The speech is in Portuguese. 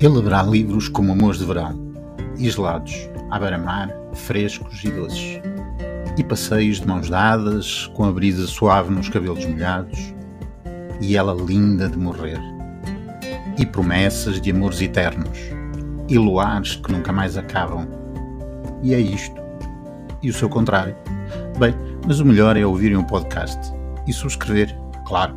Ele haverá livros como Amores de Verão, e à beira-mar, frescos e doces, e passeios de mãos dadas, com a brisa suave nos cabelos molhados, e ela linda de morrer, e promessas de amores eternos, e luares que nunca mais acabam. E é isto. E o seu contrário. Bem, mas o melhor é ouvirem um podcast e subscrever, claro